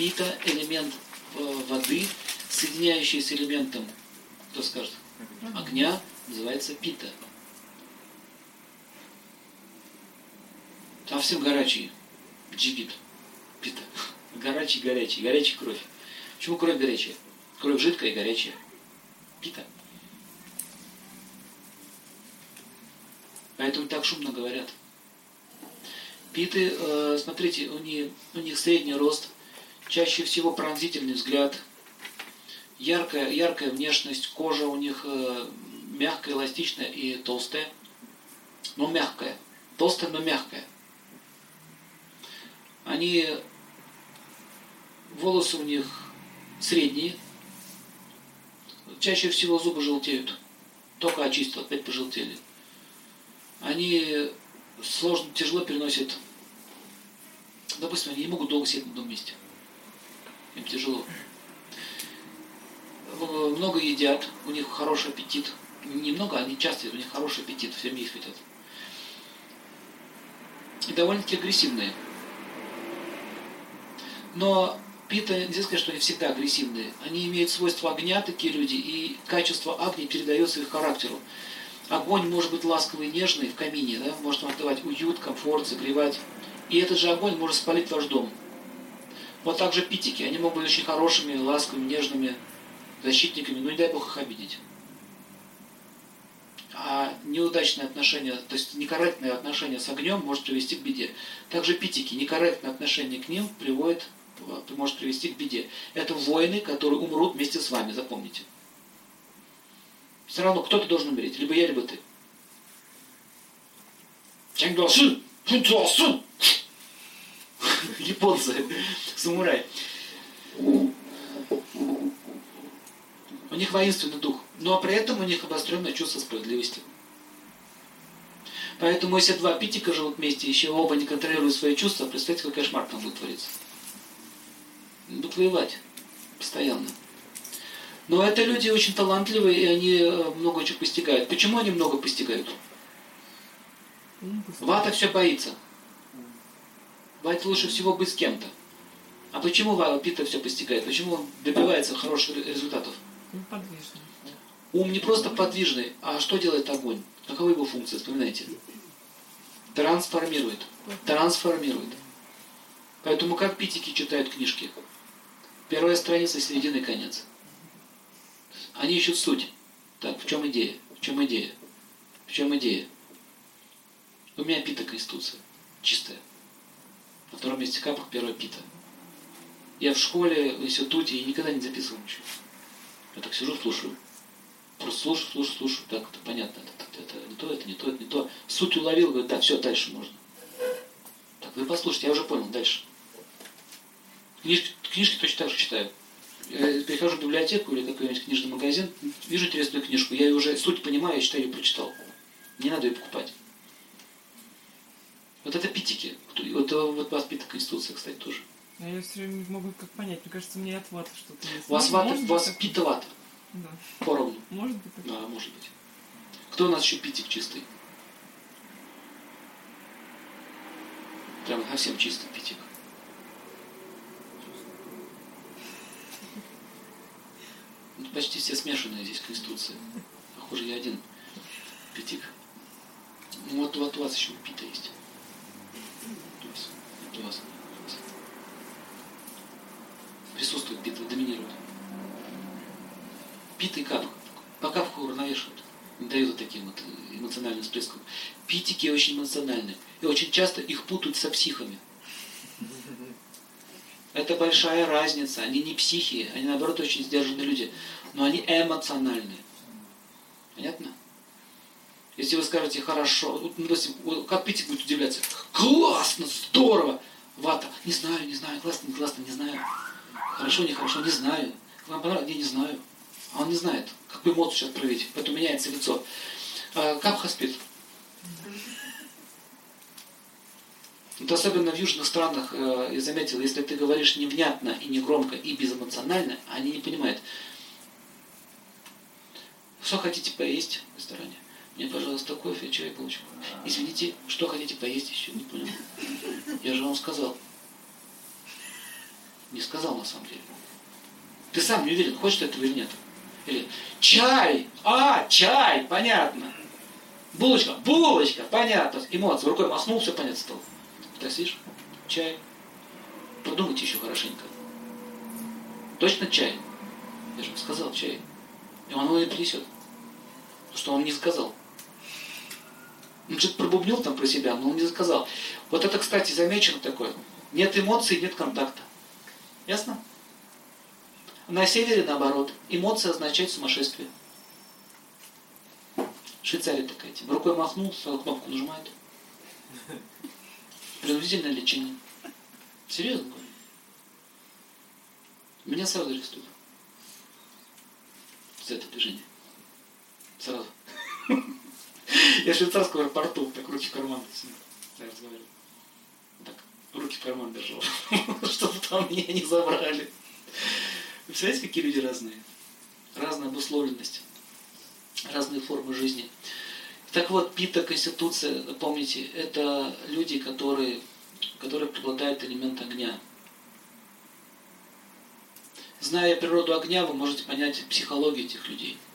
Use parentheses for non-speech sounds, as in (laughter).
Пита – элемент э, воды, соединяющий с элементом, кто скажет, огня, называется пита. Совсем горячий джигит, пита. (laughs) Горячий, горячий, горячая кровь. Почему кровь горячая? Кровь жидкая и горячая. Пита. Поэтому так шумно говорят. Питы, э, смотрите, у них, у них средний рост, чаще всего пронзительный взгляд, яркая, яркая внешность, кожа у них э, мягкая, эластичная и толстая, но мягкая. Толстая, но мягкая. Они, волосы у них средние, чаще всего зубы желтеют. Только очистил, опять пожелтели. Они сложно, тяжело переносят. Допустим, они не могут долго сидеть на одном месте. Им тяжело. Много едят, у них хороший аппетит. Немного, они часто, у них хороший аппетит, все их хотят. И довольно-таки агрессивные. Но пита, нельзя сказать, что они всегда агрессивные. Они имеют свойства огня, такие люди, и качество огня передается их характеру. Огонь может быть ласковый и нежный в камине, да, может вам давать уют, комфорт, согревать. И этот же огонь может спалить ваш дом. Вот так же питики, они могут быть очень хорошими, ласковыми, нежными защитниками, но не дай Бог их обидеть. А неудачное отношение, то есть некорректное отношение с огнем может привести к беде. Также питики, некорректное отношение к ним приводит, может привести к беде. Это воины, которые умрут вместе с вами, запомните. Все равно кто-то должен умереть. Либо я, либо ты. Японцы, самурай. У них воинственный дух, но при этом у них обостренное чувство справедливости. Поэтому если два питика живут вместе, еще оба не контролируют свои чувства, представьте, какой кошмар там будет твориться. Будут воевать постоянно. Но это люди очень талантливые, и они э, много чего постигают. Почему они много постигают? Вата все боится. Вате лучше всего быть с кем-то. А почему Пита все постигает? Почему он добивается хороших результатов? Он подвижный. Ум не просто подвижный, а что делает огонь? Какова его функция? Вспоминайте. Трансформирует. Трансформирует. Поэтому как питики читают книжки? Первая страница, середина и конец. Они ищут суть. Так, в чем идея? В чем идея? В чем идея? У меня пита конституция. Чистая. На втором месте капах первая пита. Я в школе, в институте, и никогда не записывал ничего. Я так сижу, слушаю. Просто слушаю, слушаю, слушаю. Так, это понятно. Это, это, это не то, это не то, это не то. Суть уловил, говорю, да, все, дальше можно. Так, вы послушайте, я уже понял, дальше. Книжки, книжки точно так же читаю я прихожу в библиотеку или какой-нибудь книжный магазин, вижу интересную книжку, я ее уже суть понимаю, я считаю, ее прочитал. Не надо ее покупать. Вот это питики. Вот, вот пита конституция, кстати, тоже. А я все время не могу как понять. Мне кажется, меня от ваты что-то есть. У вас вата, вас пита вата. Да. Поровну. Может быть. Так. Да, может быть. Кто у нас еще питик чистый? Прям совсем чистый питик. почти все смешанные здесь конституции. Похоже, я один пятик. Ну вот, вот у вас еще пита есть. У вас. Присутствует пита, доминирует. Пита и капка. По капку уравновешивают. Не дают вот таким вот эмоциональным всплеском. Питики очень эмоциональны. И очень часто их путают со психами. Это большая разница. Они не психи, они наоборот очень сдержанные люди но они эмоциональные. Понятно? Если вы скажете хорошо, ну, допустим, как Питик будет удивляться, классно, здорово, вата, не знаю, не знаю, классно, не классно, не знаю, хорошо, не хорошо, не знаю, вам понравилось, не, не знаю, а он не знает, какую эмоцию сейчас проявить, поэтому меняется лицо. А, Капха спит. Вот особенно в южных странах, э, я заметил, если ты говоришь невнятно и негромко и безэмоционально, они не понимают. Что хотите поесть в ресторане? Мне, пожалуйста, кофе, чай, булочку. Извините, что хотите поесть еще? Не понял. Я же вам сказал. Не сказал на самом деле. Ты сам не уверен, хочешь ты этого или нет. Или чай, а, чай, понятно. Булочка, булочка, понятно. Эмоции, рукой махнул, все понятно стало. Так сидишь, чай. Подумайте еще хорошенько. Точно чай? Я же сказал чай. И он его не принесет. Что он не сказал. Он что-то пробубнил там про себя, но он не сказал. Вот это, кстати, замечено такое. Нет эмоций, нет контакта. Ясно? На севере, наоборот, эмоция означает сумасшествие. Швейцария такая тема. Рукой махнул, сразу кнопку нажимает. Принудительное лечение. Серьезно говорю. Меня сразу арестуют. За это движение. Сразу. Я в швейцарском аэропорту так руки в карман я разговаривал. Так, руки в карман держал. (laughs) Чтобы там меня не забрали. Вы представляете, какие люди разные? Разная обусловленность, разные формы жизни. Так вот, Пита, Конституция, помните, это люди, которые, которые преобладают элемент огня. Зная природу огня, вы можете понять психологию этих людей –